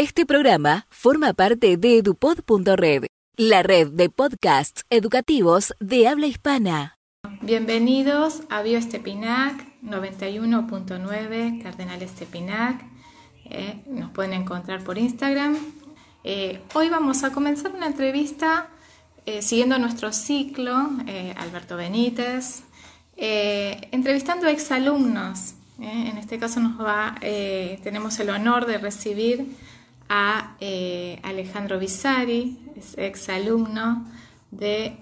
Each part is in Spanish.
Este programa forma parte de edupod.red, la red de podcasts educativos de habla hispana. Bienvenidos a BioEstepinac 91.9 Cardenal Estepinac. Eh, nos pueden encontrar por Instagram. Eh, hoy vamos a comenzar una entrevista eh, siguiendo nuestro ciclo, Alberto Benítez, entrevistando exalumnos. en este caso nos va, tenemos el honor de recibir a Alejandro Visari, es exalumno de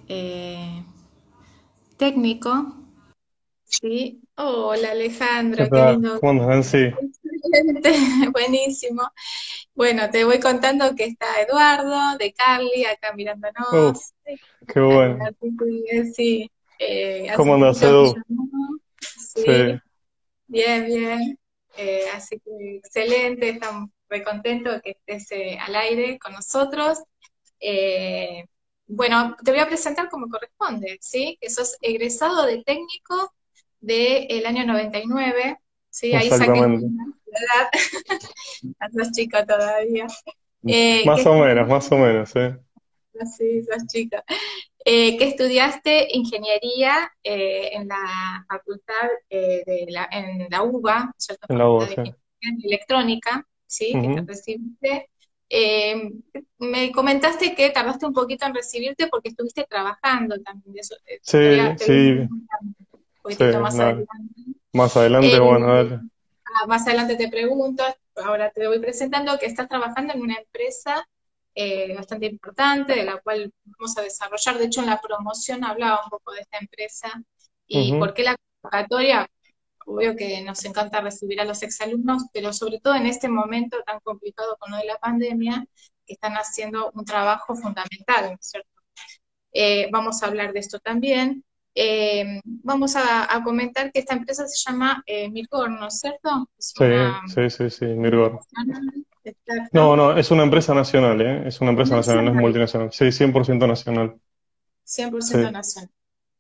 técnico. Sí. Hola Alejandro, qué, lindo. ¿Cómo andas, Sí. Buenísimo. Bueno, te voy contando que está Eduardo, de Carly, acá mirándonos. qué bueno. sí. Eh, ¿Cómo andas, Edu? Sí. Bien, bien. Eh, así que excelente, estamos muy contentos que estés eh, al aire con nosotros. bueno, te voy a presentar como corresponde, ¿sí? Que sos egresado de técnico del año 99 Sí, ahí saqué la edad. Estás chica todavía. Eh, más o menos, más o menos, ¿eh? Sí, sos chica. Eh, que estudiaste ingeniería eh, en la facultad eh, de la, en la UBA, ¿cierto? En la UBA, sí. Electrónica, ¿sí? Que te recibiste. me comentaste que tardaste un poquito en recibirte porque estuviste trabajando también. Eso, sí, sí. Un poquitito más adelante. Más adelante, eh, bueno, dale. Ah, más adelante te pregunto, ahora te voy presentando que estás trabajando en una empresa eh, bastante importante, de la cual vamos a desarrollar. De hecho, en la promoción hablaba un poco de esta empresa y por qué la convocatoria. Obvio que nos encanta recibir a los exalumnos, pero sobre todo en este momento tan complicado con lo de la pandemia, que están haciendo un trabajo fundamental, ¿no es cierto? Eh, vamos a hablar de esto también. Eh, vamos a, comentar que esta empresa se llama eh, Mirgor, ¿no es cierto? sí, sí, sí, sí, Mirgor. No, no, es una empresa nacional, ¿eh? Es una empresa nacional, no es multinacional. Sí, 100% nacional. 100% nacional.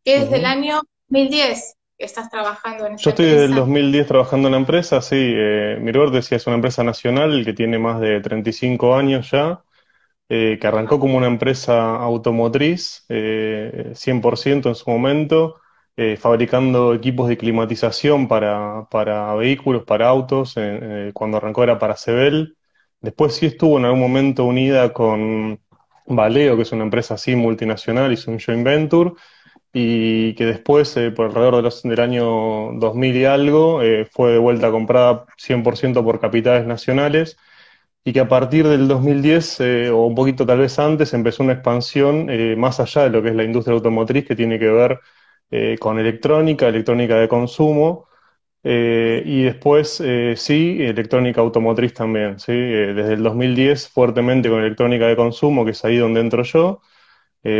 ¿Qué es del año 2010 estás trabajando en esta Yo estoy desde el 2010 trabajando en la empresa, sí. Eh, Mirgor decía, es una empresa nacional que tiene más de 35 años ya. Eh, que arrancó como una empresa automotriz, eh, 100% en su momento, eh, fabricando equipos de climatización para, para vehículos, para autos, eh, cuando arrancó era para Sebel. Después sí estuvo en algún momento unida con Valeo, que es una empresa así multinacional, hizo un joint venture, y que después, por alrededor de los, del año 2000 y algo, fue de vuelta comprada 100% por capitales nacionales y que a partir del 2010, eh, o un poquito tal vez antes, empezó una expansión eh, más allá de lo que es la industria automotriz, que tiene que ver eh, con electrónica, electrónica de consumo, y después, sí, electrónica automotriz también, ¿sí? desde el 2010 fuertemente con electrónica de consumo, que es ahí donde entro yo,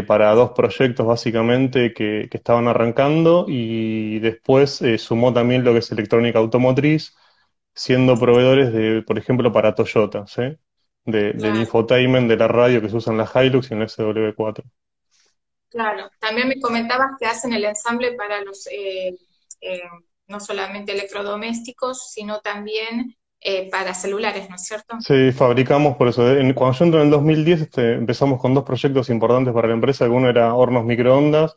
para dos proyectos básicamente que, que, estaban arrancando, y después sumó también lo que es electrónica automotriz, siendo proveedores de, por ejemplo, para Toyota, ¿sí? De, Del infotainment de la radio que se usa en la Hilux y en la SW4. Claro, también me comentabas que hacen el ensamble para los, eh, eh, no solamente electrodomésticos, sino también eh, para celulares, ¿no es cierto? Sí, fabricamos por eso. Cuando yo entré en el 2010 este, empezamos con dos proyectos importantes para la empresa. Uno era hornos microondas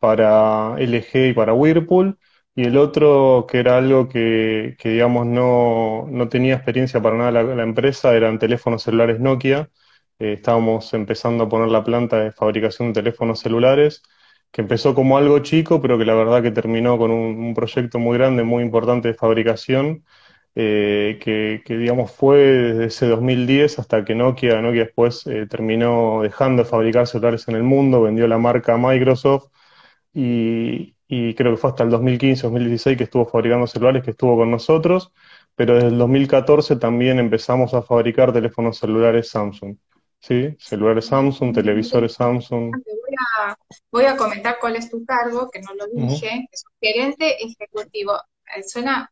para LG y para Whirlpool y el otro, que era algo que, digamos, no, tenía experiencia para nada la, empresa, eran teléfonos celulares Nokia. Eh, estábamos empezando a poner la planta de fabricación de teléfonos celulares, que empezó como algo chico, pero que la verdad que terminó con un, proyecto muy grande, muy importante de fabricación, eh, que, digamos fue desde ese 2010 hasta que Nokia, Nokia después eh, terminó dejando de fabricar celulares en el mundo, vendió la marca a Microsoft y, y creo que fue hasta el 2015, 2016 que estuvo fabricando celulares, que estuvo con nosotros, pero desde el 2014 también empezamos a fabricar teléfonos celulares Samsung. ¿Sí? Celulares Samsung, televisores Samsung. Voy a, comentar cuál es tu cargo, que no lo dije, es gerente ejecutivo. Eh, suena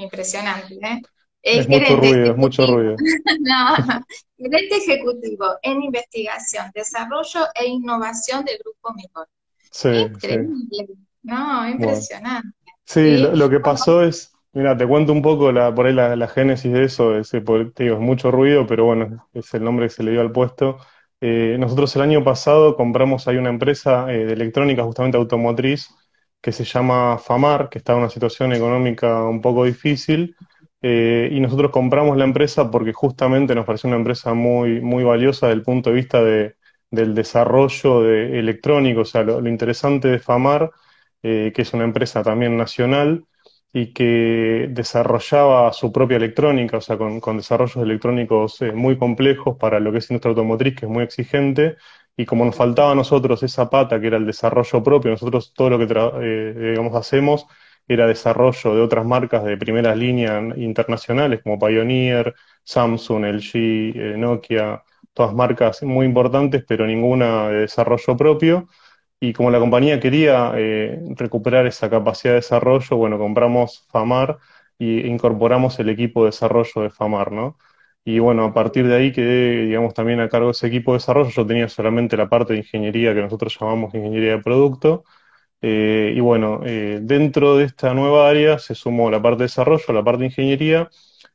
impresionante, ¿eh? Es, mucho ruido, es mucho ruido. no, gerente ejecutivo en investigación, desarrollo e innovación del Grupo Mejor. Sí, Increíble. No, impresionante. Sí, lo, que pasó es, Mira, te cuento un poco la, por ahí la, génesis de eso, ese, te digo, es mucho ruido, pero bueno, es el nombre que se le dio al puesto. Eh, nosotros el año pasado compramos ahí una empresa eh, de electrónica, justamente automotriz, que se llama FAMAR, que está en una situación económica un poco difícil, eh, y nosotros compramos la empresa porque justamente nos pareció una empresa muy, muy valiosa desde el punto de vista de, del desarrollo de electrónico, o sea, lo, interesante de FAMAR, que es una empresa también nacional, y que desarrollaba su propia electrónica, o sea, con, desarrollos electrónicos eh, muy complejos para lo que es industria automotriz, que es muy exigente, y como nos faltaba a nosotros esa pata que era el desarrollo propio, nosotros todo lo que eh, digamos hacemos era desarrollo de otras marcas de primera línea internacionales como Pioneer, Samsung, LG, eh, Nokia, todas marcas muy importantes, pero ninguna de desarrollo propio. Y como la compañía quería eh, recuperar esa capacidad de desarrollo, bueno, compramos FAMAR e incorporamos el equipo de desarrollo de FAMAR, ¿no? Y bueno, a partir de ahí quedé, digamos, también a cargo de ese equipo de desarrollo. Yo tenía solamente la parte de ingeniería que nosotros llamamos ingeniería de producto. Eh, y bueno, eh, dentro de esta nueva área se sumó la parte de desarrollo, la parte de ingeniería,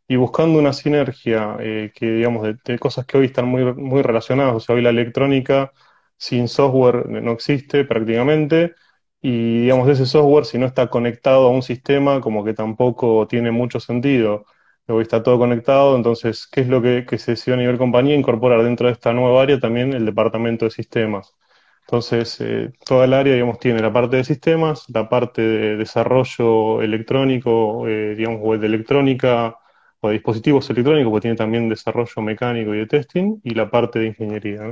y buscando una sinergia que, digamos, de, de, cosas que hoy están muy, muy relacionadas. O sea, hoy la electrónica sin software no existe prácticamente. Y digamos, ese software, si no está conectado a un sistema, como que tampoco tiene mucho sentido. Luego está todo conectado, entonces, ¿qué es lo que, se decidió a nivel compañía? Incorporar dentro de esta nueva área también el departamento de sistemas. Entonces, eh, toda el área, digamos, tiene la parte de sistemas, la parte de desarrollo electrónico, eh, digamos, o de electrónica o de dispositivos electrónicos, porque tiene también desarrollo mecánico y de testing, y la parte de ingeniería.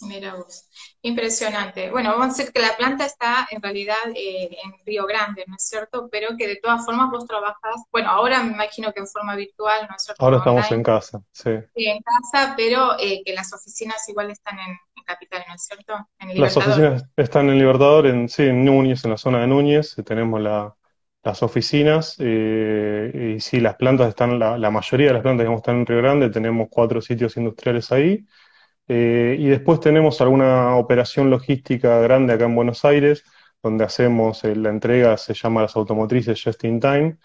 Mira vos, impresionante. Bueno, vamos a decir que la planta está en realidad eh, en Río Grande, ¿no es cierto? Pero que de todas formas vos trabajas, bueno, ahora me imagino que en forma virtual, ¿no es cierto? Ahora estamos en casa, sí. Sí, en casa, pero eh, que las oficinas igual están en, Capital, ¿no es cierto? En las oficinas están en Libertador, en, sí, en Núñez, en la zona de Núñez, tenemos las oficinas, eh, y sí, las plantas están, la, la mayoría de las plantas digamos, están en Río Grande, tenemos cuatro sitios industriales ahí, eh, y después tenemos alguna operación logística grande acá en Buenos Aires, donde hacemos eh, la entrega, se llama las automotrices Just in Time.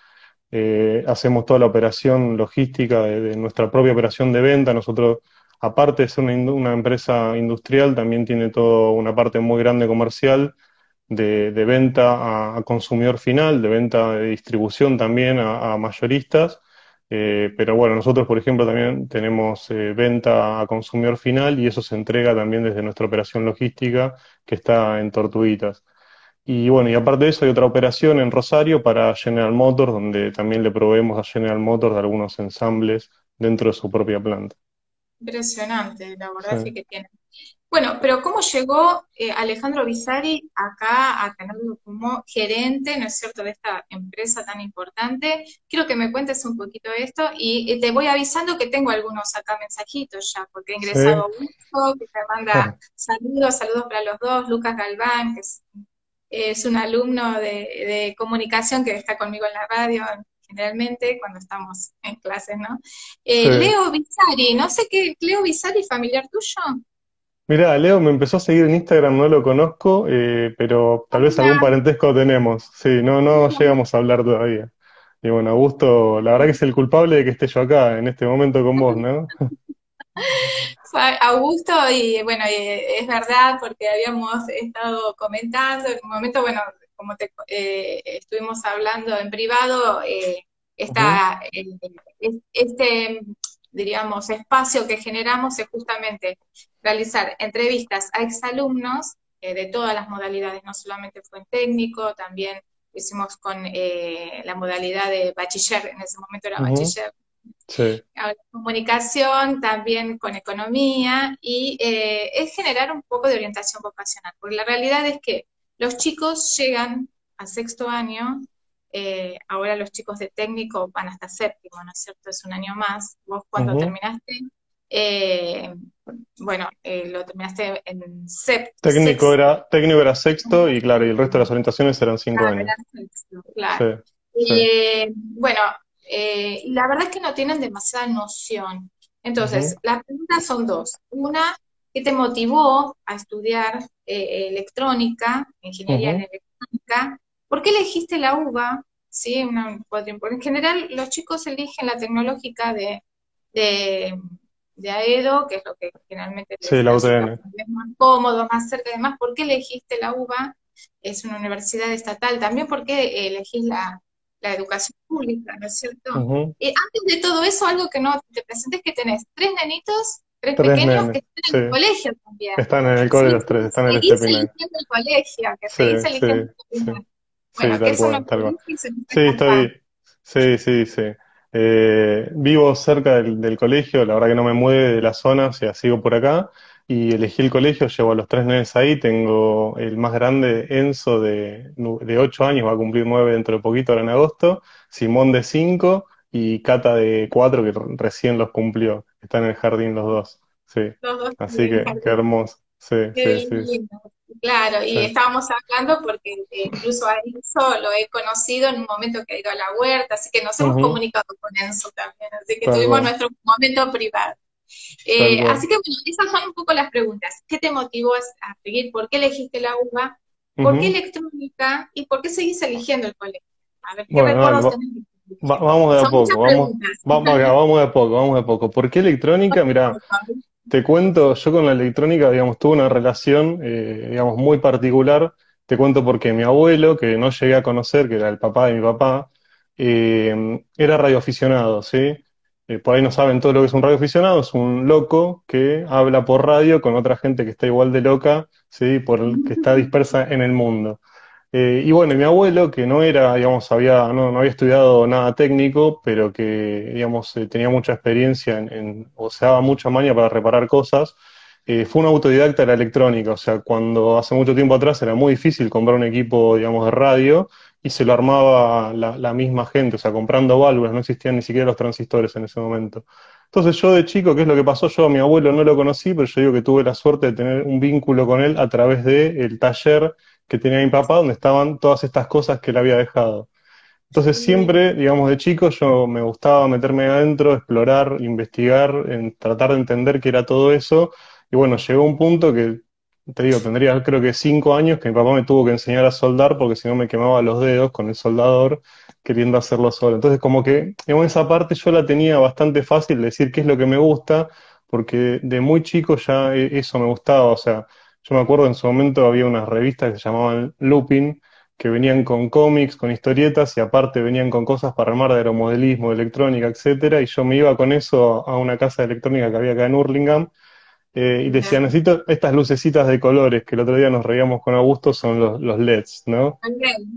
Eh, hacemos toda la operación logística de, nuestra propia operación de venta. Nosotros, aparte de ser una, empresa industrial, también tiene toda una parte muy grande comercial de, venta a, consumidor final, de venta de distribución también a mayoristas. Eh, pero bueno, nosotros, por ejemplo, también tenemos eh, venta a consumidor final y eso se entrega también desde nuestra operación logística que está en Tortuguitas. Y bueno, y aparte de eso hay otra operación en Rosario para General Motors, donde también le proveemos a General Motors de algunos ensambles dentro de su propia planta. Impresionante, la verdad es que tiene bueno, pero ¿cómo llegó eh, Alejandro Bizari acá a tenerlo como gerente, ¿no es cierto?, de esta empresa tan importante. Quiero que me cuentes un poquito esto y, te voy avisando que tengo algunos acá mensajitos ya, porque he ingresado sí. que te manda saludos, saludos para los dos, Lucas Galván, que es, un alumno de, comunicación que está conmigo en la radio generalmente cuando estamos en clases, ¿no? Eh, Leo Bizari, no sé qué, Leo Bizari, familiar tuyo. Mira, Leo me empezó a seguir en Instagram, no lo conozco, eh, pero tal vez algún parentesco tenemos. Sí, no, no llegamos a hablar todavía. Y bueno, Augusto, la verdad que es el culpable de que esté yo acá en este momento con vos, ¿no? Augusto, y bueno, es verdad, porque habíamos estado comentando, en un momento, bueno, como te eh, estuvimos hablando en privado, eh, está este diríamos, espacio que generamos es justamente realizar entrevistas a exalumnos eh, de todas las modalidades, no solamente fue en técnico, también hicimos con eh, la modalidad de bachiller, en ese momento era bachiller, comunicación, también con economía, y eh, es generar un poco de orientación vocacional, porque la realidad es que los chicos llegan al sexto año eh, ahora los chicos de técnico van hasta séptimo, ¿no es cierto? Es un año más. Vos cuando terminaste, eh, bueno, eh, lo terminaste en séptimo. Técnico era, técnico era sexto y claro, y el resto de las orientaciones eran cinco años. claro. bueno, la verdad es que no tienen demasiada noción. Entonces, las preguntas son dos. Una, ¿qué te motivó a estudiar electrónica, ingeniería en electrónica? ¿Por qué elegiste la UBA? ¿sí? Una En general, los chicos eligen la tecnológica de, de, de AEDO, que es lo que generalmente les sí, la UTN. es más cómodo, más cerca. Además, ¿por qué elegiste la UBA? Es una universidad estatal. También, ¿por qué elegís la, la educación pública, ¿no es cierto? Y antes de todo eso, algo que no te presentes que tenés tres nenitos, tres, pequeños que están en el colegio también. Están en el colegio los tres, están en el este el colegio, que sí, se eligiendo el colegio. Bueno, que eso cual, Sí, estoy, sí, sí, sí. Eh, vivo cerca del, del, colegio, la verdad que no me mueve de la zona, o sea, sigo por acá y elegí el colegio, llevo a los tres nenes ahí, tengo el más grande, Enzo, de, de 8 años, va a cumplir 9 dentro de poquito, ahora en agosto, Simón de 5 y Cata de 4, que recién los cumplió, están en el jardín los dos, sí. Así que, qué hermoso, sí, sí, sí. Claro, y estábamos hablando porque eh, incluso a Enzo lo he conocido en un momento que ha ido a la huerta, así que nos hemos comunicado con Enzo también, así que tuvimos nuestro momento privado. Eh, así que bueno, esas son un poco las preguntas. ¿Qué te motivó a seguir? ¿Por qué elegiste la UBA? ¿Por qué electrónica? ¿Y por qué seguís eligiendo el colegio? A ver, ¿qué recuerdos tenés? vamos de a poco, vamos, vamos, vamos de poco, vamos de a poco. ¿Por qué electrónica? Mira, te cuento, yo con la electrónica, digamos, tuve una relación, eh, digamos, muy particular. Te cuento porque mi abuelo, que no llegué a conocer, que era el papá de mi papá, eh, era radioaficionado, ¿sí? Eh, por ahí no saben todo lo que es un radioaficionado, es un loco que habla por radio con otra gente que está igual de loca, ¿sí? Por que está dispersa en el mundo. Eh, y bueno, mi abuelo, que no era, digamos, había, no, no había estudiado nada técnico, pero que, digamos, eh, tenía mucha experiencia en, o se daba mucha maña para reparar cosas, fue un autodidacta de la electrónica, o sea, cuando hace mucho tiempo atrás era muy difícil comprar un equipo, digamos, de radio, y se lo armaba la, misma gente, o sea, comprando válvulas, no existían ni siquiera los transistores en ese momento. Entonces yo de chico, ¿qué es lo que pasó? Yo a mi abuelo no lo conocí, pero yo digo que tuve la suerte de tener un vínculo con él a través del taller que tenía mi papá, donde estaban todas estas cosas que él había dejado. Entonces siempre, digamos, de chico yo me gustaba meterme adentro, explorar, investigar, en tratar de entender qué era todo eso. Y bueno, llegó un punto que te digo, tendría creo que cinco años que mi papá me tuvo que enseñar a soldar porque si no me quemaba los dedos con el soldador queriendo hacerlo solo. Entonces como que en esa parte yo la tenía bastante fácil decir qué es lo que me gusta porque de muy chico ya e, eso me gustaba. O sea, yo me acuerdo en su momento había unas revistas que se llamaban Looping que venían con cómics, con historietas y aparte venían con cosas para armar de aeromodelismo, de electrónica, etcétera, y yo me iba con eso a una casa de electrónica que había acá en Hurlingham eh, y decía, necesito estas lucecitas de colores, que el otro día nos reíamos con Augusto, son los, los LEDs, ¿no?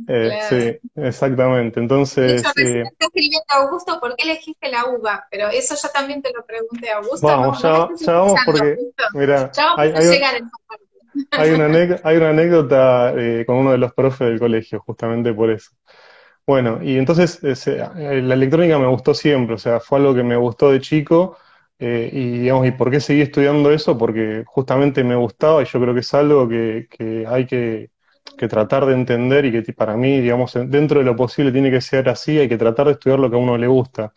Eh, sí, exactamente. Entonces. De eh, escribiendo Augusto, ¿por qué elegiste la uva? Pero eso yo también te lo pregunté a Augusto. Vamos, ya, ya vamos porque. Mira, hay, hay, una hay una anécdota con uno de los profes del colegio, justamente por eso. Bueno, y entonces la electrónica me gustó siempre, o sea, fue algo que me gustó de chico eh, y digamos, ¿y por qué seguí estudiando eso? Porque justamente me gustaba y yo creo que es algo que, hay que, tratar de entender y que para mí, digamos, dentro de lo posible tiene que ser así, hay que tratar de estudiar lo que a uno le gusta.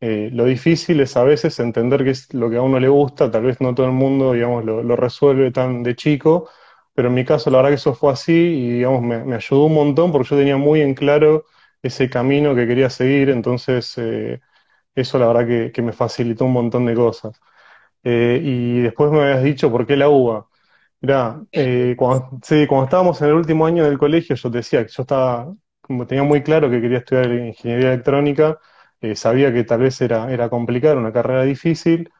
Eh, lo difícil es a veces entender qué es lo que a uno le gusta, tal vez no todo el mundo, digamos, lo, resuelve tan de chico, pero en mi caso la verdad que eso fue así y, digamos, me, ayudó un montón porque yo tenía muy en claro ese camino que quería seguir, entonces... Eh, eso la verdad que, me facilitó un montón de cosas. Eh, y después me habías dicho por qué la uva. Mira, eh, cuando, cuando estábamos en el último año del colegio, yo decía que yo estaba, como tenía muy claro que quería estudiar ingeniería electrónica, eh, sabía que tal vez era, era complicado, una carrera difícil,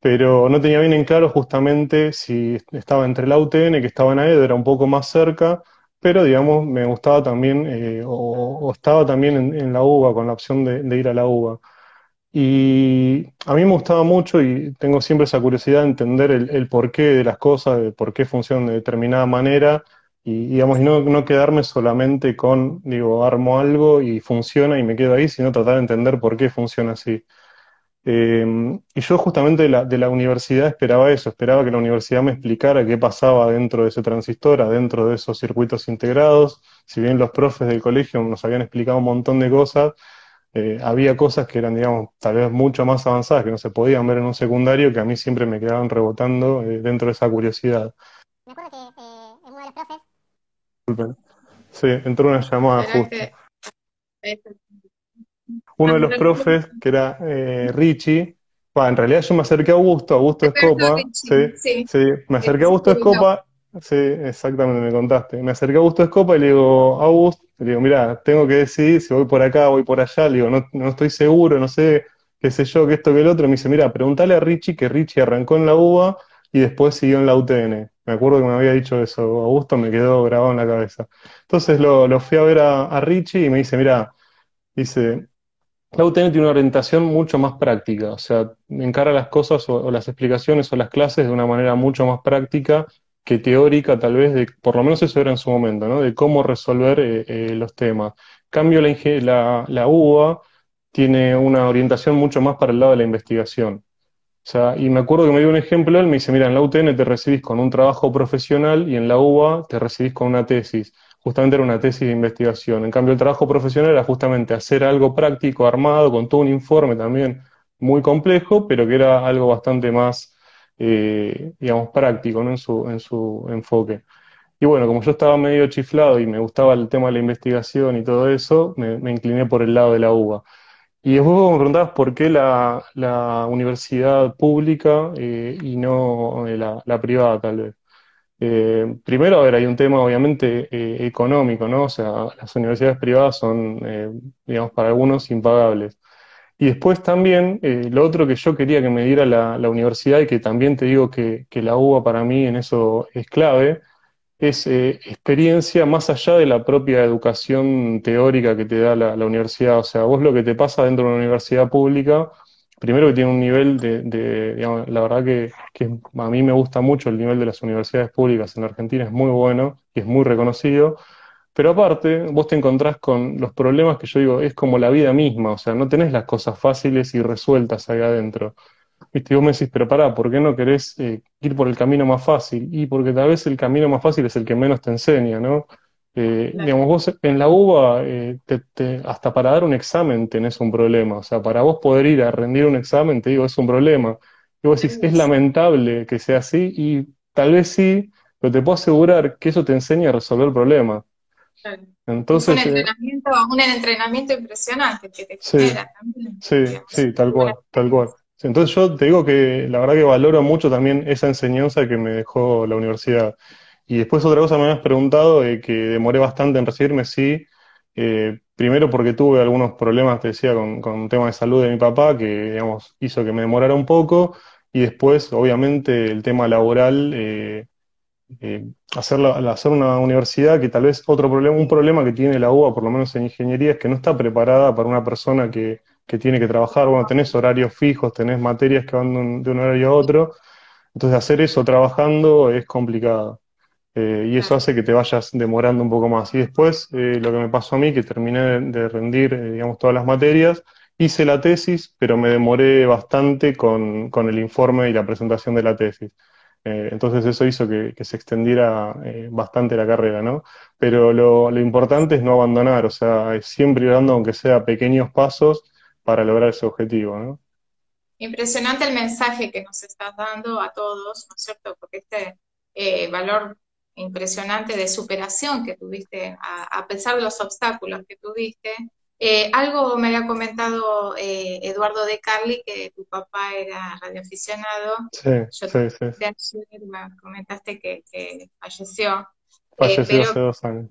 pero no tenía bien en claro justamente si estaba entre la UTN, que estaba en AED, era un poco más cerca, pero digamos, me gustaba también, o, estaba también en, la UBA, con la opción de, ir a la UBA. Y a mí me gustaba mucho y tengo siempre esa curiosidad de entender el, porqué de las cosas, de por qué funcionan de determinada manera y, digamos, no, no quedarme solamente con, digo, armo algo y funciona y me quedo ahí, sino tratar de entender por qué funciona así. Eh, y yo justamente de la, de la, universidad esperaba eso, esperaba que la universidad me explicara qué pasaba dentro de ese transistor, dentro de esos circuitos integrados. Si bien los profes del colegio nos habían explicado un montón de cosas, eh, había cosas que eran, digamos, tal vez mucho más avanzadas, que no se podían ver en un secundario, que a mí siempre me quedaban rebotando eh, dentro de esa curiosidad. Me acuerdo que eh, uno de los profes... Disculpen. Sí, entró una llamada justo. Uno de los profes, que era eh, Richie, en realidad yo me acerqué a Augusto, Augusto Escopa, sí, sí, me acerqué a Augusto Escopa, sí, exactamente, me contaste, me acerqué a Augusto Escopa y le digo, Augusto, le digo, mira, tengo que decidir si voy por acá, voy por allá, le digo, no, no estoy seguro, no sé, qué sé yo, que esto, que el otro, me dice, mira, pregúntale a Richie que Richie arrancó en la UBA y después siguió en la UTN. Me acuerdo que me había dicho eso, Augusto me quedó grabado en la cabeza. Entonces lo, fui a ver a, Richie y me dice, mira, dice, la UTN tiene una orientación mucho más práctica, o sea, encara las cosas o, las explicaciones o las clases de una manera mucho más práctica que teórica, tal vez, de, por lo menos eso era en su momento, ¿no? De cómo resolver eh, eh, los temas. Cambio la, la, la UBA tiene una orientación mucho más para el lado de la investigación. Y me acuerdo que me dio un ejemplo, él me dice, mira, en la UTN te recibís con un trabajo profesional y en la UBA te recibís con una tesis. Justamente era una tesis de investigación. En cambio, el trabajo profesional era justamente hacer algo práctico, armado, con todo un informe también muy complejo, pero que era algo bastante más, eh, digamos, práctico en, su, en su enfoque. Y bueno, como yo estaba medio chiflado y me gustaba el tema de la investigación y todo eso, me, me incliné por el lado de la UBA. Y después me preguntabas por qué la, universidad pública eh, y no eh, la, privada, tal vez. Eh, primero, a ver, hay un tema obviamente económico, ¿no? O sea, las universidades privadas son, digamos, para algunos impagables. Y después también, lo otro que yo quería que me diera la, la universidad y que también te digo que, que la UBA para mí en eso es clave, es eh, experiencia más allá de la propia educación teórica que te da la, universidad. O sea, vos lo que te pasa dentro de una universidad pública, primero que tiene un nivel de, digamos, la verdad que, a mí me gusta mucho el nivel de las universidades públicas en Argentina, es muy bueno y es muy reconocido. Pero aparte, vos te encontrás con los problemas que yo digo, es como la vida misma, o sea, no tenés las cosas fáciles y resueltas ahí adentro. ¿Viste? Vos me decís, pero pará, ¿por qué no querés eh, ir por el camino más fácil? Y porque tal vez el camino más fácil es el que menos te enseña, ¿no? Eh, digamos, vos en la UBA, eh, hasta para dar un examen tenés un problema. O sea, para vos poder ir a rendir un examen, te digo, es un problema. Y vos decís, es lamentable que sea así, y tal vez sí, pero te puedo asegurar que eso te enseña a resolver problemas. Entonces, es un entrenamiento, un entrenamiento impresionante que te genera también. Sí, sí, tal cual, tal cual. Entonces yo te digo que la verdad que valoro mucho también esa enseñanza que me dejó la universidad. Y después otra cosa me habías preguntado, que demoré bastante en recibirme, sí. Eh, primero porque tuve algunos problemas, te decía, con, con un tema de salud de mi papá, que digamos, hizo que me demorara un poco. Y después, obviamente, el tema laboral, eh, eh hacer, hacer una universidad que tal vez otro problema, un problema que tiene la UBA, por lo menos en ingeniería, es que no está preparada para una persona que que tiene que trabajar, bueno, tenés horarios fijos, tenés materias que van de un, horario a otro, entonces hacer eso trabajando es complicado. Eh, y eso hace que te vayas demorando un poco más. Y después, eh, lo que me pasó a mí, que terminé de rendir, eh, digamos, todas las materias, hice la tesis, pero me demoré bastante con, con el informe y la presentación de la tesis. entonces eso hizo que, se extendiera bastante la carrera, ¿no? Pero lo, lo, importante es no abandonar, o sea, siempre ir dando, aunque sea pequeños pasos, para lograr ese objetivo, ¿no? Impresionante el mensaje que nos estás dando a todos, ¿no es cierto? Porque este eh, valor impresionante de superación que tuviste, a, pesar de los obstáculos que tuviste. Eh, algo me había comentado eh, Eduardo de Carli, que tu papá era radioaficionado. Sí, sí, sí. me comentaste que, falleció. Falleció hace dos años.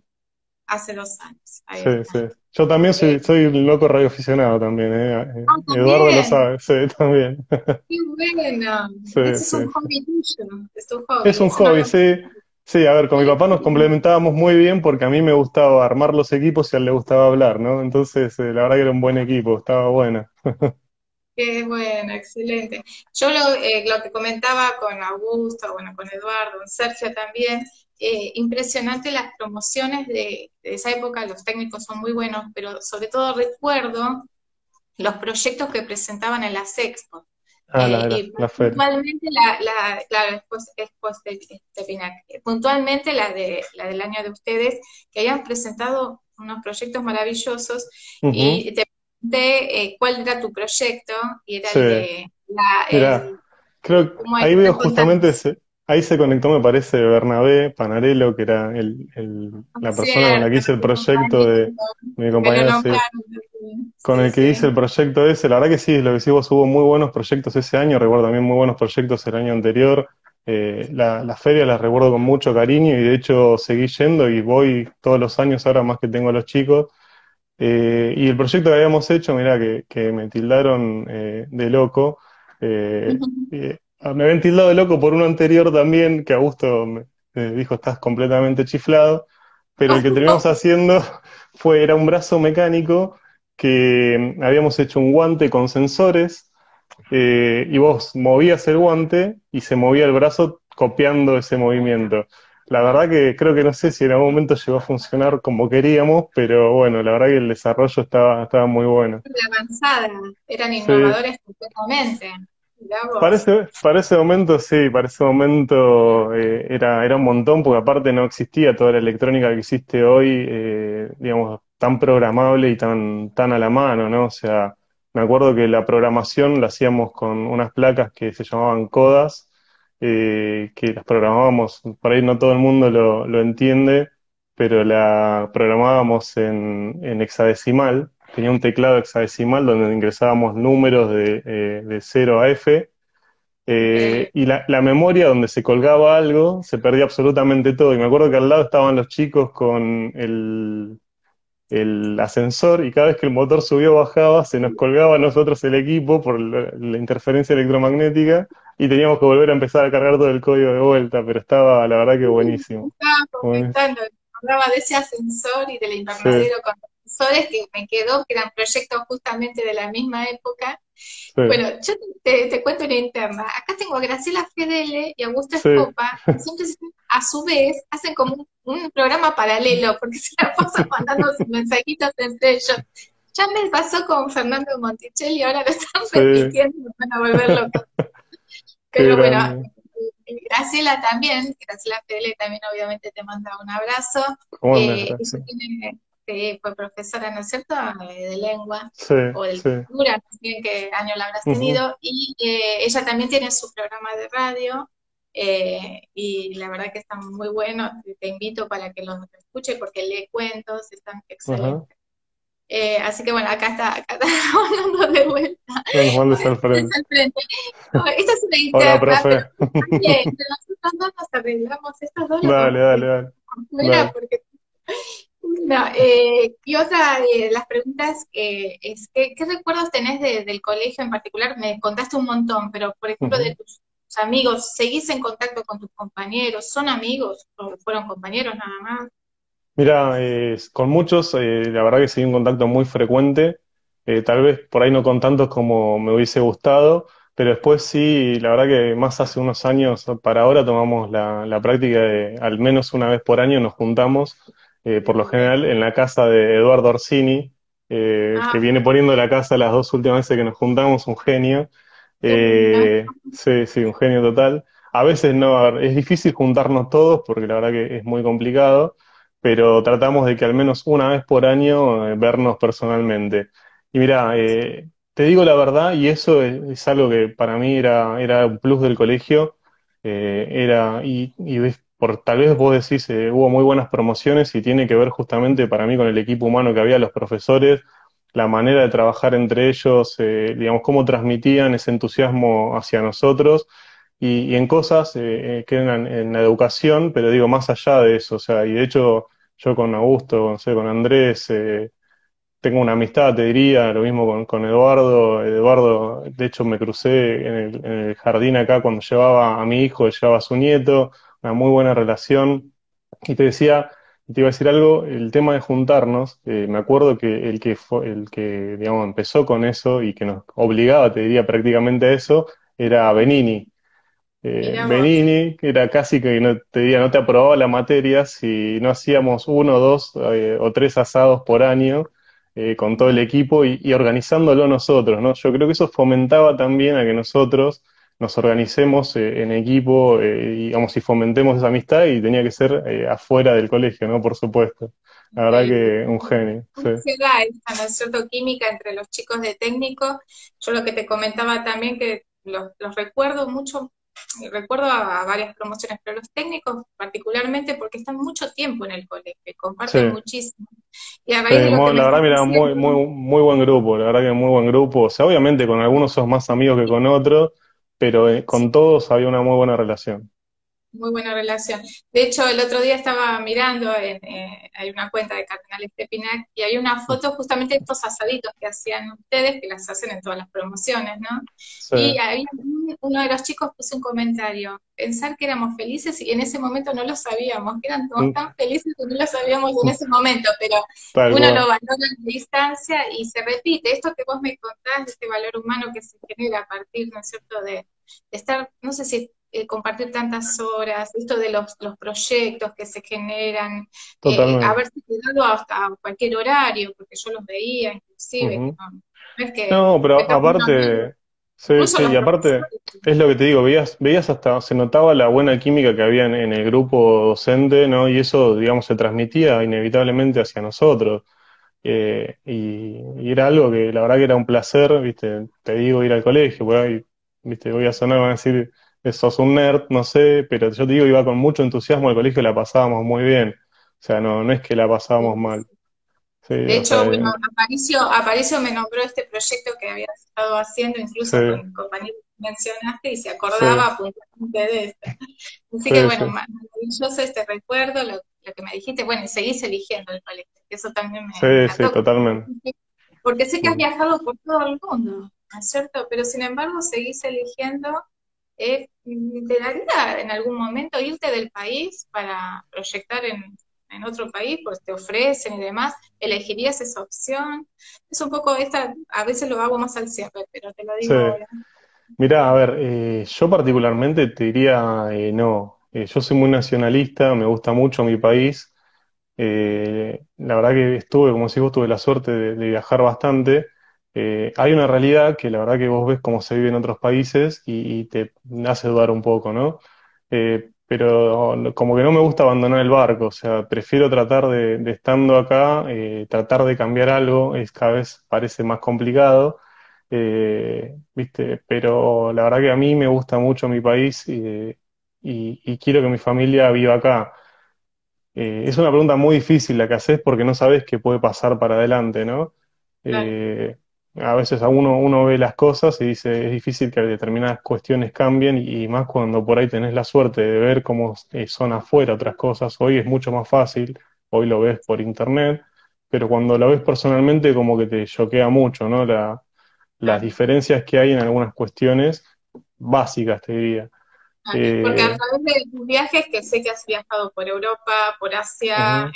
Hace dos años. sí, sí. Yo también soy, soy un loco radioaficionado también, ¿eh? eh ah, Eduardo lo sabe, sí, también. Qué bueno. es un hobby tuyo, es un hobby. Es un hobby, sí. Sí, a ver, con mi papá nos complementábamos muy bien porque a mí me gustaba armar los equipos y a él le gustaba hablar, ¿no? Entonces, eh, la verdad que era un buen equipo, estaba buena. Qué bueno, excelente. Yo lo, eh, lo que comentaba con Augusto, bueno, con Eduardo, con Sergio también, eh, impresionante las promociones de, esa época, los técnicos son muy buenos, pero sobre todo recuerdo los proyectos que presentaban en las expos. Ah, la, puntualmente la, la, puntualmente la de la del año de ustedes, que habían presentado unos proyectos maravillosos. Y te pregunté eh, cuál era tu proyecto y era el de la, creo ahí veo justamente ese, ahí se conectó, me parece, Bernabé Panarello, que era el, la persona con la que hice el proyecto de mi compañero, con el que hice el proyecto ese. La verdad que sí, lo que sí, vos hubo muy buenos proyectos ese año, recuerdo también muy buenos proyectos el año anterior. Eh, la, la, feria la recuerdo con mucho cariño y de hecho seguí yendo y voy todos los años ahora más que tengo a los chicos. Eh, y el proyecto que habíamos hecho, mira, que, que me tildaron eh, de loco. Eh, me habían tildado de loco por uno anterior también, que Augusto me, dijo, estás completamente chiflado. Pero el que terminamos haciendo fue, era un brazo mecánico que habíamos hecho un guante con sensores y vos movías el guante y se movía el brazo copiando ese movimiento. La verdad que creo que no sé si en algún momento llegó a funcionar como queríamos, pero bueno, la verdad que el desarrollo estaba, estaba muy bueno. avanzada, eran innovadores completamente. Para ese, para ese momento sí, para ese momento eh, era, era un montón, porque aparte no existía toda la electrónica que existe hoy, eh, digamos, tan programable y tan, tan a la mano, ¿no? O sea, me acuerdo que la programación la hacíamos con unas placas que se llamaban CODAS, eh, que las programábamos, por ahí no todo el mundo lo, lo entiende, pero la programábamos en, en, hexadecimal, tenía un teclado hexadecimal donde ingresábamos números de, eh, de 0 a F, eh, y la, la, memoria donde se colgaba algo se perdía absolutamente todo. Y me acuerdo que al lado estaban los chicos con el, el ascensor y cada vez que el motor subió o bajaba, se nos colgaba a nosotros el equipo por la, interferencia electromagnética y teníamos que volver a empezar a cargar todo el código de vuelta, pero estaba la verdad que buenísimo. Estaba comentando, hablaba de ese ascensor y del invernadero con que me quedó, que eran proyectos justamente de la misma época. Bueno, yo te, cuento una interna. Acá tengo a Graciela Fedele y Augusto Escopa, siempre a su vez hacen como un, programa paralelo, porque se la pasan mandando sus mensajitos entre ellos. Ya me pasó con Fernando Monticelli, ahora lo están repitiendo, me van a volver locos. Pero bueno, Graciela también, Graciela Fedele también obviamente te manda un abrazo. Eh, fue profesora, ¿no es cierto?, eh, de lengua o de literatura, no sé qué año la habrás tenido, y eh, ella también tiene su programa de radio, eh, y la verdad que está muy bueno, te invito para que los escuche porque lee cuentos, están excelentes. así que bueno, acá está, acá está hablando de vuelta. Al frente. al frente. esta es una interna, Hola, profe. entre nosotros dos nos arreglamos estos dos. Dale, dale, dale. dale. Porque no, eh, y otra de las preguntas eh, es, ¿qué, recuerdos tenés del colegio en particular? Me contaste un montón, pero por ejemplo de tus, amigos, ¿seguís en contacto con tus compañeros? ¿Son amigos o fueron compañeros nada más? Mira, con muchos, eh, la verdad que seguí un contacto muy frecuente, tal vez por ahí no con tantos como me hubiese gustado, pero después sí, la verdad que más hace unos años para ahora tomamos la, la práctica de al menos una vez por año nos juntamos eh, por lo general en la casa de Eduardo Orsini, eh, que ah. viene poniendo la casa las dos últimas veces que nos juntamos, un genio. Eh, sí, sí, un genio total. A veces no, es difícil juntarnos todos porque la verdad que es muy complicado, pero tratamos de que al menos una vez por año vernos personalmente. Y mira, te digo la verdad, y eso es, algo que para mí era, era un plus del colegio, era, y, y por tal vez vos decís, eh, hubo muy buenas promociones y tiene que ver justamente para mí con el equipo humano que había, los profesores, la manera de trabajar entre ellos, eh, digamos, cómo transmitían ese entusiasmo hacia nosotros y, en cosas eh, que eran en la educación, pero digo, más allá de eso, o sea, y de hecho yo con Augusto, no sé, con Andrés, tengo una amistad, te diría, lo mismo con, con, Eduardo. Eduardo, de hecho, me crucé en el, en el, jardín acá cuando llevaba a mi hijo, llevaba a su nieto una muy buena relación. Y te decía, te iba a decir algo, el tema de juntarnos, eh, me acuerdo que el que fue, el que, digamos, empezó con eso y que nos obligaba, te diría prácticamente a eso, era Benini. Eh, Benini, que era casi que no, te diría, no te aprobaba la materia si no hacíamos uno, dos eh, o tres asados por año con todo el equipo y, y, organizándolo nosotros, ¿no? Yo creo que eso fomentaba también a que nosotros nos organicemos eh, en equipo, eh, y, digamos, y fomentemos esa amistad y tenía que ser eh, afuera del colegio, ¿no? Por supuesto. La verdad que un genio. Esta, ¿no es cierto?, química entre los chicos de técnico. Yo lo que te comentaba también, que los, recuerdo mucho recuerdo a, varias promociones, pero los técnicos particularmente porque están mucho tiempo en el colegio, comparten muchísimo. Y la verdad, mira, muy, muy, muy buen grupo, la verdad que muy buen grupo. O sea, obviamente con algunos sos más amigos que con otros, pero eh, con todos había una muy buena relación muy buena relación. De hecho, el otro día estaba mirando, en, eh, hay una cuenta de Cardenales Pinac y hay una foto justamente de estos asaditos que hacían ustedes, que las hacen en todas las promociones, ¿no? Y ahí uno de los chicos puso un comentario, pensar que éramos felices y en ese momento no lo sabíamos, que eran todos mm. tan felices que no lo sabíamos en ese momento, pero uno lo valora en distancia y se repite. Esto que vos me contás, este valor humano que se genera a partir, ¿no es cierto?, de estar, no sé si eh, compartir tantas horas, esto de los, los proyectos que se generan, eh, haberse quedado hasta cualquier horario, porque yo los veía inclusive. no, pero aparte, sí, sí, y aparte, es lo que te digo, veías, veías hasta, se notaba la buena química que había en, el grupo docente, ¿no? Y eso, digamos, se transmitía inevitablemente hacia nosotros. Eh, y, era algo que la verdad que era un placer, viste, te digo, ir al colegio, voy, viste, voy a sonar, van a decir, sos un nerd, no sé, pero yo te digo, iba con mucho entusiasmo al colegio y la pasábamos muy bien. O sea, no, no es que la pasábamos mal. De hecho, bueno, Aparicio, me nombró este proyecto que había estado haciendo, incluso con el compañero que mencionaste, y se acordaba puntualmente de esto. Así que, bueno, maravilloso este recuerdo, lo, que me dijiste, bueno, y seguís eligiendo el colegio, eso también me. Sí, sí, totalmente. Porque sé que has viajado por todo el mundo, ¿no es cierto? Pero sin embargo, seguís eligiendo ¿te daría en algún momento irte del país para proyectar en, otro país? Pues te ofrecen y demás, ¿elegirías esa opción? Es un poco esta, a veces lo hago más al cierre, pero te lo digo ahora. Mira, a ver, eh, yo particularmente te diría eh, no. Eh, yo soy muy nacionalista, me gusta mucho mi país. la verdad que estuve, como si vos, tuve la suerte de viajar bastante. Hay una realidad que la verdad que vos ves cómo se vive en otros países y, te hace dudar un poco, ¿no? Eh, pero como que no me gusta abandonar el barco, o sea, prefiero tratar de, estando acá, eh, tratar de cambiar algo, es cada vez parece más complicado, ¿viste? Pero la verdad que a mí me gusta mucho mi país y, y quiero que mi familia viva acá. es una pregunta muy difícil la que haces porque no sabes qué puede pasar para adelante, ¿no? A veces a uno, uno ve las cosas y dice, es difícil que determinadas cuestiones cambien y, más cuando por ahí tenés la suerte de ver cómo eh, son afuera otras cosas. Hoy es mucho más fácil, hoy lo ves por internet, pero cuando lo ves personalmente como que te choquea mucho, ¿no? La, las diferencias que hay en algunas cuestiones básicas, te diría. Porque a eh, través de tus viajes, que sé que has viajado por Europa, por Asia,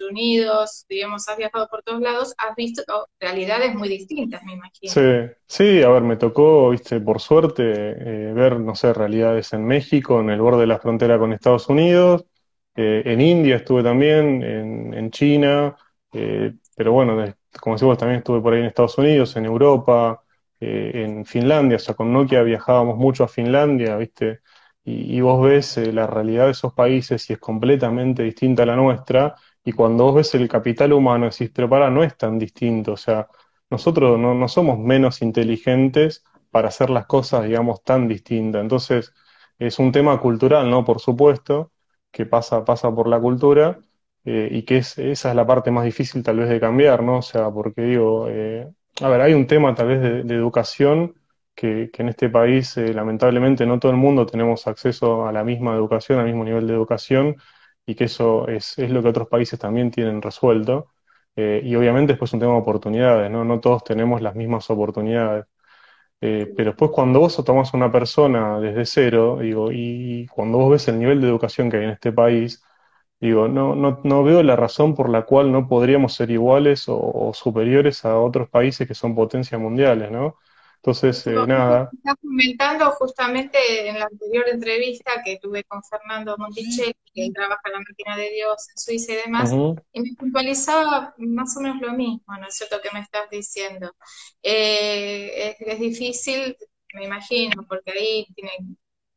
Unidos, digamos, has viajado por todos lados, has visto realidades muy distintas, me imagino. Sí, sí, a ver, me tocó, viste, por suerte, eh, ver, no sé, realidades en México, en el borde de la frontera con Estados Unidos, eh, en India estuve también, en, China, eh, pero bueno, como decimos, también estuve por ahí en Estados Unidos, en Europa, en Finlandia, o sea, con Nokia viajábamos mucho a Finlandia, viste, y, y vos ves la realidad de esos países y es completamente distinta a la nuestra y cuando vos ves el capital humano, decís, pero para, no es tan distinto. O sea, nosotros no, no somos menos inteligentes para hacer las cosas, digamos, tan distintas. Entonces, es un tema cultural, ¿no? Por supuesto, que pasa, pasa por la cultura, eh, y que es, esa es la parte más difícil tal vez de cambiar, ¿no? O sea, porque digo, eh, a ver, hay un tema tal vez de, educación que, que, en este país, eh, lamentablemente, no todo el mundo tenemos acceso a la misma educación, al mismo nivel de educación, y que eso es, es lo que otros países también tienen resuelto. Eh, y obviamente después es un tema de oportunidades, ¿no? No todos tenemos las mismas oportunidades. Eh, pero después cuando vos tomas a una persona desde cero, digo, y cuando vos ves el nivel de educación que hay en este país, digo, no, no, no veo la razón por la cual no podríamos ser iguales o, o superiores a otros países que son potencias mundiales, ¿no? Entonces, eh, nada. Estás comentando justamente en la anterior entrevista que tuve con Fernando Monticelli, que trabaja en la máquina de Dios en Suiza y demás, y me puntualizaba más o menos lo mismo, ¿no es cierto?, que me estás diciendo. Eh, es, difícil, me imagino, porque ahí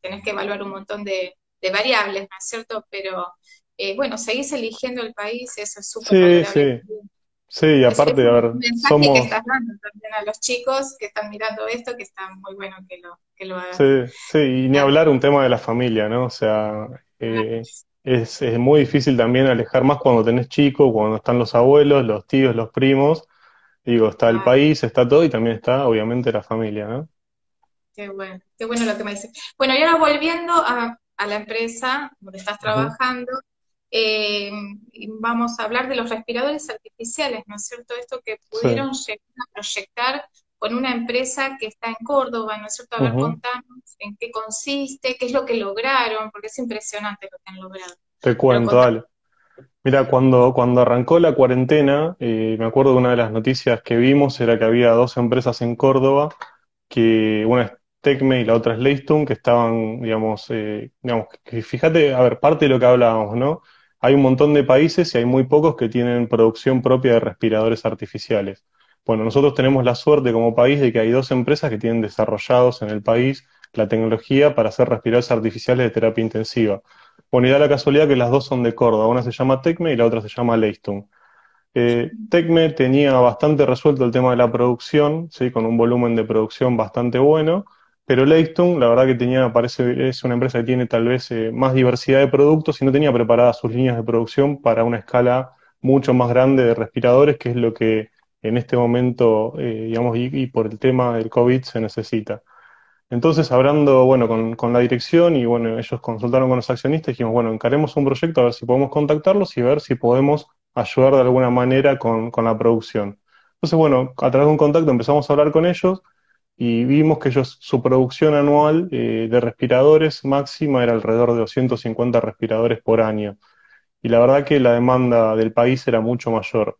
tienes que evaluar un montón de, variables, ¿no es cierto? Pero eh, bueno, seguís eligiendo el país, eso es súper Sí, sí. Sí, aparte, a ver, somos... que estás dando también a los chicos que están mirando esto, que está muy bueno que lo, que lo hagan. Sí, sí, y ni hablar un tema de la familia, ¿no? O sea, eh, es, es, muy difícil también alejar más cuando tenés chicos, cuando están los abuelos, los tíos, los primos. Digo, está el país, está todo y también está, obviamente, la familia, ¿no? Qué bueno, qué bueno lo que me dices. Bueno, y ahora volviendo a, a la empresa donde estás trabajando, eh, vamos a hablar de los respiradores artificiales, ¿no es cierto? Esto que pudieron llegar a proyectar con una empresa que está en Córdoba, ¿no es cierto? A ver, contanos en qué consiste, qué es lo que lograron, porque es impresionante lo que han logrado. Te cuento, dale. Mira, cuando, cuando arrancó la cuarentena, eh, me acuerdo de una de las noticias que vimos era que había dos empresas en Córdoba, que una es Tecme y la otra es Leistung, que estaban, digamos, eh, digamos, que fíjate, a ver, parte de lo que hablábamos, ¿no? Hay un montón de países y hay muy pocos que tienen producción propia de respiradores artificiales. Bueno, nosotros tenemos la suerte como país de que hay dos empresas que tienen desarrollados en el país la tecnología para hacer respiradores artificiales de terapia intensiva. Bueno, y da la casualidad que las dos son de Córdoba. Una se llama Tecme y la otra se llama Leistung. Eh, Tecme tenía bastante resuelto el tema de la producción, ¿sí? con un volumen de producción bastante bueno, pero Leistung, la verdad que tenía, parece, es una empresa que tiene tal vez eh, más diversidad de productos y no tenía preparadas sus líneas de producción para una escala mucho más grande de respiradores, que es lo que en este momento, eh, digamos, y, por el tema del COVID se necesita. Entonces, hablando, bueno, con, la dirección y bueno, ellos consultaron con los accionistas y dijimos, bueno, encaremos un proyecto a ver si podemos contactarlos y ver si podemos ayudar de alguna manera con, con la producción. Entonces, bueno, a través de un contacto empezamos a hablar con ellos y vimos que ellos, su producción anual eh, de respiradores máxima era alrededor de 250 respiradores por año. Y la verdad que la demanda del país era mucho mayor.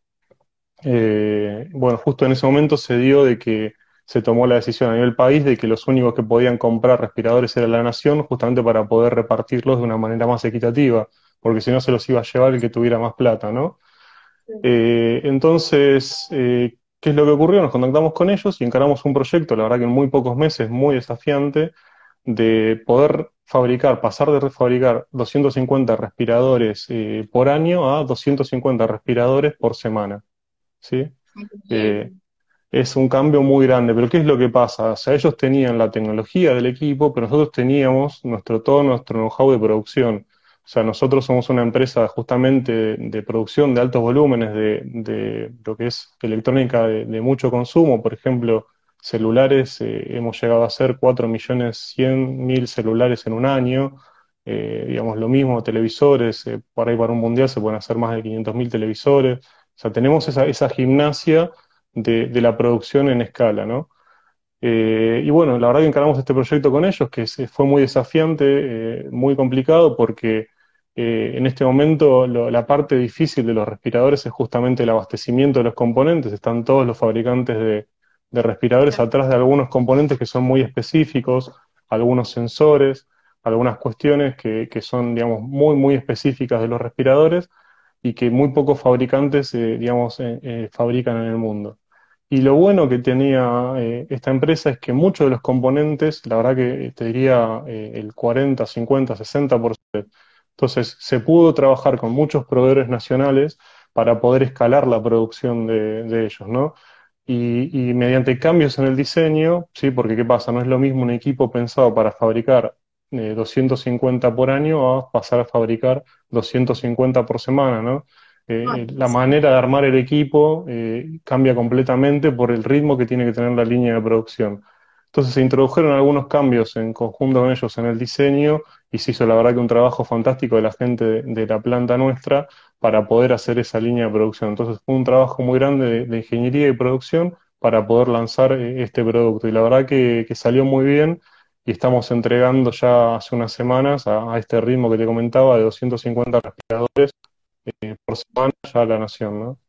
Eh, bueno, justo en ese momento se dio de que se tomó la decisión a nivel país de que los únicos que podían comprar respiradores era la nación, justamente para poder repartirlos de una manera más equitativa, porque si no se los iba a llevar el que tuviera más plata, ¿no? Eh, entonces, ¿Qué es lo que ocurrió? Nos contactamos con ellos y encaramos un proyecto, la verdad que en muy pocos meses, muy desafiante, de poder fabricar, pasar de fabricar 250 respiradores eh, por año a 250 respiradores por semana. ¿sí? Eh, es un cambio muy grande, pero ¿qué es lo que pasa? O sea, ellos tenían la tecnología del equipo, pero nosotros teníamos nuestro, todo nuestro know-how de producción. O sea, nosotros somos una empresa justamente de, producción de altos volúmenes de, lo que es electrónica de, mucho consumo. Por ejemplo, celulares, eh, hemos llegado a hacer 4.100.000 celulares en un año. Eh, digamos, lo mismo, televisores, eh, por para un mundial se pueden hacer más de 500.000 televisores. O sea, tenemos esa, esa gimnasia de, la producción en escala, ¿no? Y bueno, la verdad que encaramos este proyecto con ellos, que fue muy desafiante, muy complicado, porque eh, en este momento la parte difícil de los respiradores es justamente el abastecimiento de los componentes. Están todos los fabricantes de, respiradores atrás de algunos componentes que son muy específicos, algunos sensores, algunas cuestiones que, son, digamos, muy, muy específicas de los respiradores y que muy pocos fabricantes, eh, digamos, eh, fabrican en el mundo. Y lo bueno que tenía esta empresa es que muchos de los componentes, la verdad que te diría el 40, 50, 60%, entonces, se pudo trabajar con muchos proveedores nacionales para poder escalar la producción de, ellos, ¿no? Y, mediante cambios en el diseño, ¿sí? Porque ¿qué pasa? No es lo mismo un equipo pensado para fabricar 250 eh, por año a pasar a fabricar 250 por semana, ¿no? Eh, ah, la manera de armar el equipo eh, cambia completamente por el ritmo que tiene que tener la línea de producción. Entonces se introdujeron algunos cambios en conjunto con ellos en el diseño y se hizo la verdad que un trabajo fantástico de la gente de, la planta nuestra para poder hacer esa línea de producción. Entonces fue un trabajo muy grande de, ingeniería y producción para poder lanzar eh, este producto y la verdad que, salió muy bien y estamos entregando ya hace unas semanas a, este ritmo que te comentaba de 250 respiradores eh, por semana ya la nación, ¿no?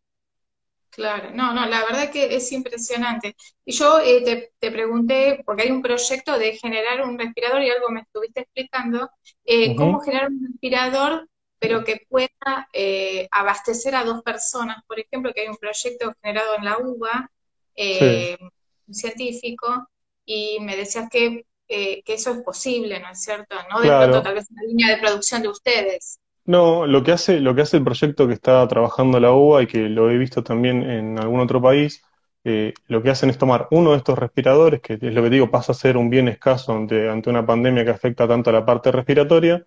Claro, no, no, la verdad que es impresionante. Y yo eh, te, pregunté, porque hay un proyecto de generar un respirador y algo me estuviste explicando, eh, cómo generar un respirador, pero que pueda eh, abastecer a dos personas. Por ejemplo, que hay un proyecto generado en la UBA, un científico, y me decías que, eso es posible, ¿no es cierto? No de pronto tal vez una línea de producción de ustedes. No, lo que hace, lo que hace el proyecto que está trabajando la UBA y que lo he visto también en algún otro país, eh, lo que hacen es tomar uno de estos respiradores, que es lo que digo, pasa a ser un bien escaso ante, ante una pandemia que afecta tanto a la parte respiratoria,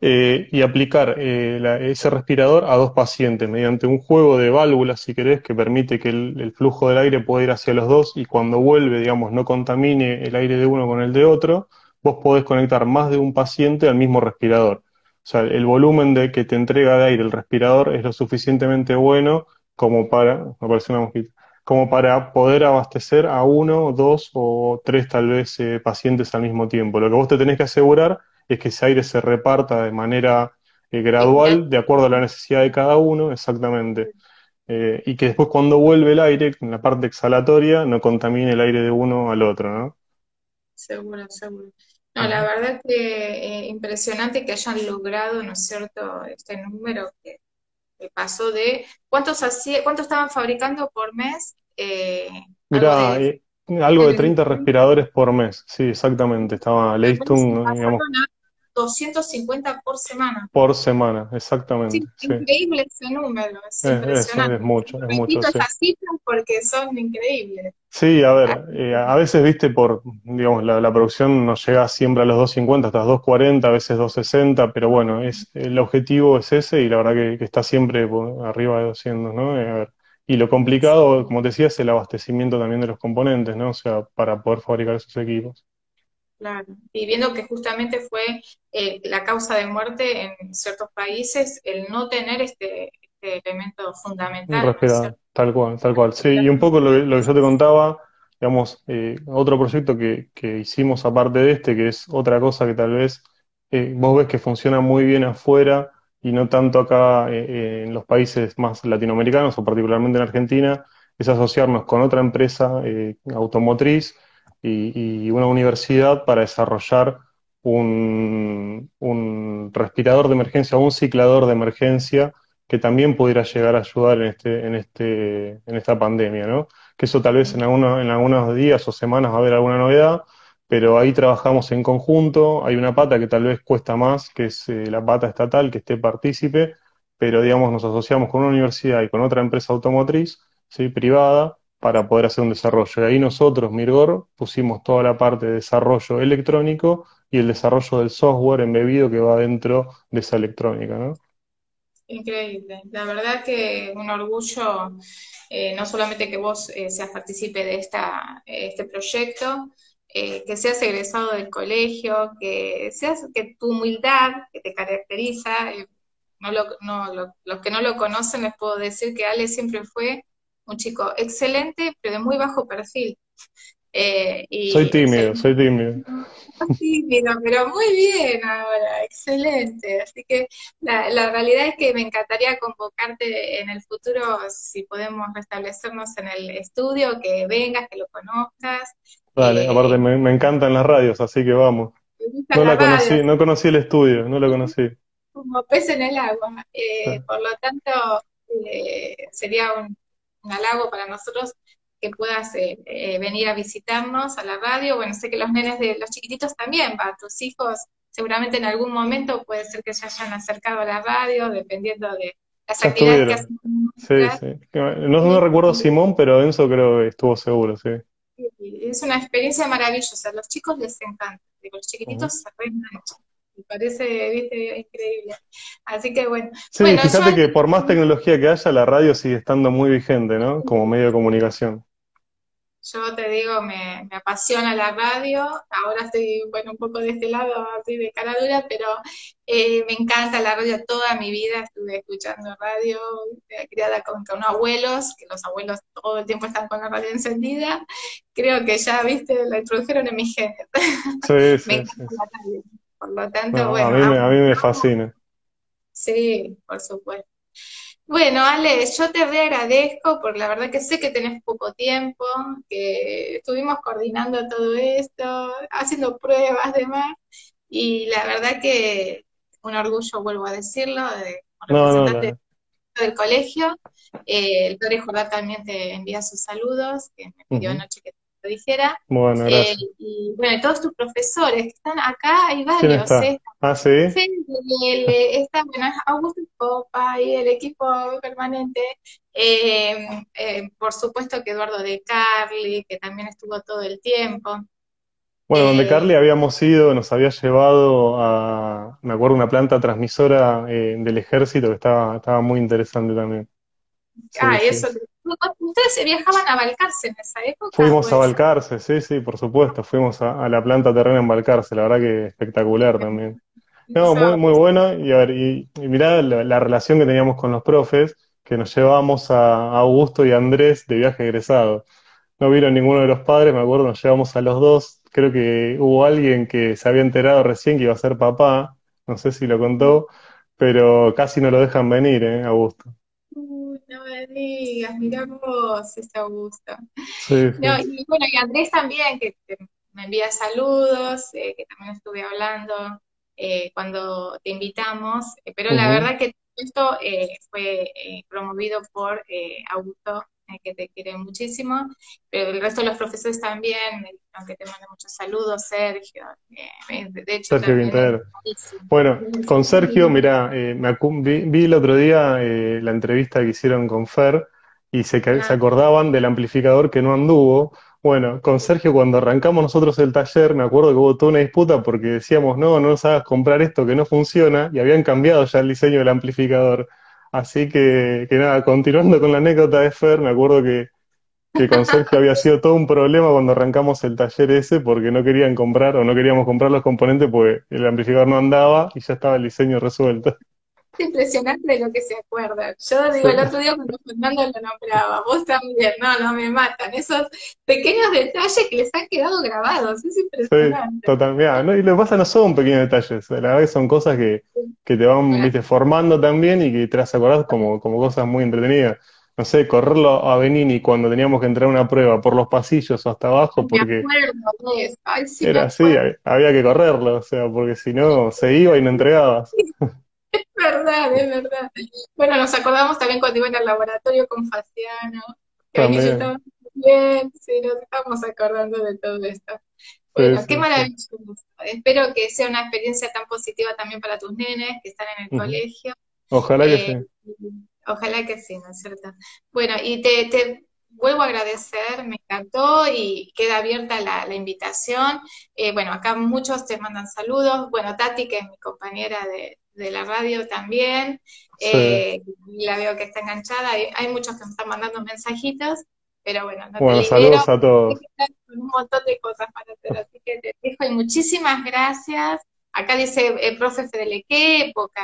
eh, y aplicar eh, ese respirador a dos pacientes mediante un juego de válvulas, si querés, que permite que el, el, flujo del aire pueda ir hacia los dos y cuando vuelve, digamos, no contamine el aire de uno con el de otro, vos podés conectar más de un paciente al mismo respirador. O sea, el volumen de que te entrega de aire el respirador es lo suficientemente bueno como para, me una mosquita, como para poder abastecer a uno, dos o tres tal vez eh, pacientes al mismo tiempo. Lo que vos te tenés que asegurar es que ese aire se reparta de manera eh, gradual, de acuerdo a la necesidad de cada uno, exactamente. Eh, y que después cuando vuelve el aire, en la parte exhalatoria, no contamine el aire de uno al otro, ¿no? Seguro, seguro. No, la verdad que eh, impresionante que hayan logrado, ¿no es cierto?, este número que, pasó de cuántos hacía, cuántos estaban fabricando por mes. Eh, Mira, algo de, 30 respiradores por mes, sí, exactamente. Estaba Leistung, digamos. 250 por semana. Por semana, exactamente. Increíble ese número, es, impresionante. Es, mucho, es mucho. cifras porque son increíbles. Sí, a ver, eh, a veces, viste, por, digamos, la, producción no llega siempre a los 250, hasta los 240, a veces 260, pero bueno, es, el objetivo es ese y la verdad que, está siempre arriba de 200, ¿no? Eh, a ver. Y lo complicado, como te decía, es el abastecimiento también de los componentes, ¿no? O sea, para poder fabricar esos equipos. Claro, y viendo que justamente fue eh, la causa de muerte en ciertos países el no tener este, este elemento fundamental. tal cual, tal cual. Sí, y un poco lo, que yo te contaba, digamos, eh, otro proyecto que, que, hicimos aparte de este, que es otra cosa que tal vez eh, vos ves que funciona muy bien afuera y no tanto acá en los países más latinoamericanos o particularmente en Argentina, es asociarnos con otra empresa automotriz y, una universidad para desarrollar un, respirador de emergencia un ciclador de emergencia que también pudiera llegar a ayudar en, este, en, este, en esta pandemia, ¿no? Que eso tal vez en, algunos, en algunos días o semanas va a haber alguna novedad, pero ahí trabajamos en conjunto, hay una pata que tal vez cuesta más, que es eh, la pata estatal, que esté partícipe, pero digamos nos asociamos con una universidad y con otra empresa automotriz, privada, para poder hacer un desarrollo. Y ahí nosotros, Mirgor, pusimos toda la parte de desarrollo electrónico y el desarrollo del software embebido que va dentro de esa electrónica, ¿no? Increíble. La verdad que un orgullo, eh, no solamente que vos eh, seas partícipe de esta, este proyecto, eh, que seas egresado del colegio, que seas que tu humildad que te caracteriza, no no, los que no lo conocen les puedo decir que Ale siempre fue un chico excelente, pero de muy bajo perfil. Eh, soy tímido, soy tímido. Tímido, pero muy bien ahora, excelente. Así que la, la, realidad es que me encantaría convocarte en el futuro, si podemos restablecernos en el estudio, que vengas, que lo conozcas. Vale, eh, aparte me, me, encantan las radios, así que vamos. No la, conocí, no conocí el estudio, no lo conocí. Como pez en el agua. Eh, por lo tanto, sería un, un halago para nosotros que puedas eh, eh, venir a visitarnos a la radio. Bueno, sé que los nenes de los chiquititos también, va, tus hijos seguramente en algún momento puede ser que se hayan acercado a la radio, dependiendo de las actividades que hacen. Sí, sí. No, no recuerdo Simón, pero Enzo creo que estuvo seguro, sí. Es una experiencia maravillosa, a los chicos les encanta, los chiquititos se reenganchan me parece, viste, increíble. Así que bueno. Sí, fíjate que por más tecnología que haya, la radio sigue estando muy vigente, ¿no? Como medio de comunicación. Yo te digo, me, apasiona la radio, ahora estoy, bueno, un poco de este lado, así de cara dura, pero eh, me encanta la radio toda mi vida, estuve escuchando radio, criada con, con, abuelos, que los abuelos todo el tiempo están con la radio encendida, creo que ya, viste, la introdujeron en mi género. Sí, sí, sí. Por lo tanto, bueno. A mí, me, fascina. Sí, por supuesto. Bueno, Ale, yo te agradezco porque la verdad que sé que tenés poco tiempo, que estuvimos coordinando todo esto, haciendo pruebas, demás, y la verdad que un orgullo, vuelvo a decirlo, de representante del colegio. Eh, el padre Jordán también te envía sus saludos, que me pidió anoche que lo dijera. Bueno, Eh, gracias. y bueno, todos tus profesores que están acá, hay ¿Quién varios, está? ¿eh? Ah, sí. Sí, el- está, bueno, Augusto Copa y el equipo permanente. Eh, eh, por supuesto que Eduardo De Carli, que también estuvo todo el tiempo. Bueno, donde Eh, Carly habíamos ido, nos había llevado a, me acuerdo, una planta transmisora eh, del ejército que estaba, estaba muy interesante también. Sí, ah, sí. eso. ¿Ustedes viajaban a Balcarce en esa época? Fuimos a Pues, Balcarce, sí, sí, por supuesto. Fuimos a, a la planta terrena en Balcarce, la verdad que espectacular también. No, muy, muy bueno. Y, a ver, y, y mirá la, la relación que teníamos con los profes, que nos llevábamos a, a Augusto y a Andrés de viaje egresado. No vieron ninguno de los padres, me acuerdo, nos llevamos a los dos. Creo que hubo alguien que se había enterado recién que iba a ser papá, no sé si lo contó, pero casi no lo dejan venir, ¿eh, Augusto? No me digas, mirá vos, ese Augusto. Sí, sí. No, y bueno, y Andrés también, que, que me envía saludos, eh, que también estuve hablando eh, cuando te invitamos, eh, pero la verdad que esto eh, fue eh, promovido por eh, Augusto, que te quiere muchísimo, pero el resto de los profesores también, me dijeron que te mando muchos saludos, Sergio, eh, de hecho Sergio Quintero. Bueno, con Sergio, mira, eh, me vi, vi el otro día eh, la entrevista que hicieron con Fer y se, ca- se Ah. acordaban del amplificador que no anduvo. Bueno, con Sergio cuando arrancamos nosotros el taller, me acuerdo que hubo toda una disputa porque decíamos, no, no nos hagas comprar esto que no funciona y habían cambiado ya el diseño del amplificador. Así que, que nada, continuando con la anécdota de Fer, me acuerdo que, que con Sergio había sido todo un problema cuando arrancamos el taller ese porque no querían comprar o no queríamos comprar los componentes porque el amplificador no andaba y ya estaba el diseño resuelto. Es impresionante de lo que se acuerdan. Yo digo, Sí. el otro día cuando Fernando lo nombraba, vos también, no, no me matan. Esos pequeños detalles que les han quedado grabados, es Sí, impresionante. total, mirá, no, y lo que pasa no son pequeños detalles, la verdad que son cosas que, que te van, viste, formando también y que te las acordás como, como cosas muy entretenidas. No sé, correrlo a Benini cuando teníamos que entrar a una prueba por los pasillos o hasta abajo porque. Ay, sí, me era así, había que correrlo, o sea, porque si no se iba y no entregabas. Es verdad, es verdad. Bueno, nos acordamos también cuando iban al laboratorio con Faciano, que estaba bien, sí, nos estamos acordando de todo esto. Bueno, sí, qué sí. maravilloso. Espero que sea una experiencia tan positiva también para tus nenes que están en el colegio. Ojalá que Eh, sí. ojalá que sí, ¿no es cierto? Bueno, y te, te vuelvo a agradecer, me encantó y queda abierta la, la invitación. Eh, bueno, acá muchos te mandan saludos. Bueno, Tati, que es mi compañera de, de la radio también, Sí. eh, la veo que está enganchada. Hay, hay muchos que me están mandando mensajitos, pero bueno, no te Bueno, libero. saludos a todos. Un montón de cosas para hacer, así que te dejo y muchísimas gracias. Acá dice el profe Fedele, ¿qué época?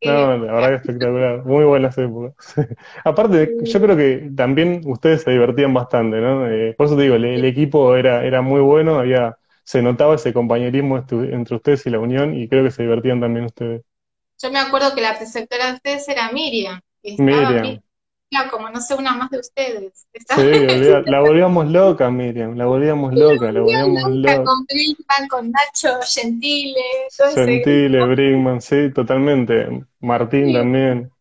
¿Qué No, la verdad que espectacular, muy buenas épocas. Aparte, yo creo que también ustedes se divertían bastante, ¿no? Eh, por eso te digo, el, el equipo era, era muy bueno, había, se notaba ese compañerismo entre ustedes y la unión, y creo que se divertían también ustedes. Yo me acuerdo que la preceptora de ustedes era Miriam, y estaba Miriam, Miriam, como no sé, una más de ustedes. sí, la volvíamos loca, Miriam, la volvíamos loca, la volvíamos loca. con Brinkman, con Nacho Gentile, todo ese Gentile, grupo. Brinkman, sí, totalmente. Martín Sí, también.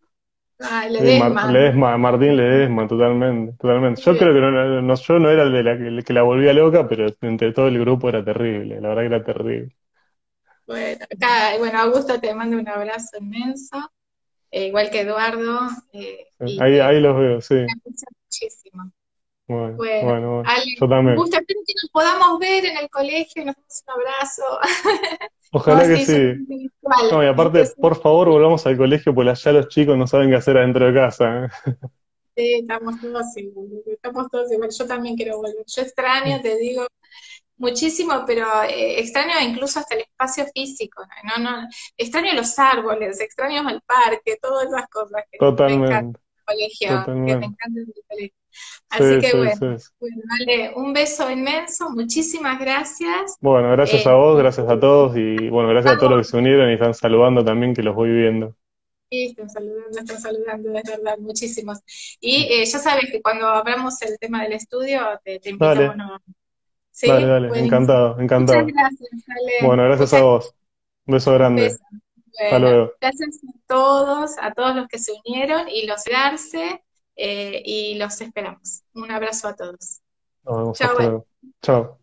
ay, Sí, Mar- Ledesma. Ledesma, Martín Ledesma, totalmente, totalmente. Yo creo que no, no- yo no era el de la que la volvía loca, pero entre todo el grupo era terrible, la verdad que era terrible. Bueno, acá, bueno, Augusto te mando un abrazo inmenso, eh, igual que Eduardo, eh, y Ahí, los veo, sí. muchísimo. Bueno, Bueno, bueno, bueno. Ale, Yo también. espero que nos podamos ver en el colegio y nos demos un abrazo. No Ojalá que sí. No, y aparte, por favor, volvamos al colegio, porque allá los chicos no saben qué hacer adentro de casa. ¿eh? Sí, estamos todos igual, estamos todos igual. Yo también quiero volver. Yo extraño, te digo, muchísimo, pero eh, extraño incluso hasta el espacio físico, ¿no? No, no, extraño los árboles, extraño el parque, todas esas cosas que me encantan Totalmente, del colegio, que me totalmente. encantan del colegio. Así Sí, que sí, bueno, sí. bueno, dale, un beso inmenso, muchísimas gracias. Bueno, gracias Eh, a vos, gracias a todos, y bueno, gracias a todos los que se unieron y están saludando también, que los voy viendo. sí, están saludando, están saludando, es verdad, muchísimos. Y eh, ya sabes que cuando abramos el tema del estudio, te, te invitamos Dale, dale, Buenísimo. encantado, Muchas encantado. gracias, Ale. Bueno, gracias a vos. Un beso grande. beso. Hasta luego. gracias a todos, a todos los que se unieron y los darse, eh, y los esperamos. Un abrazo a todos. Nos vemos. Chao.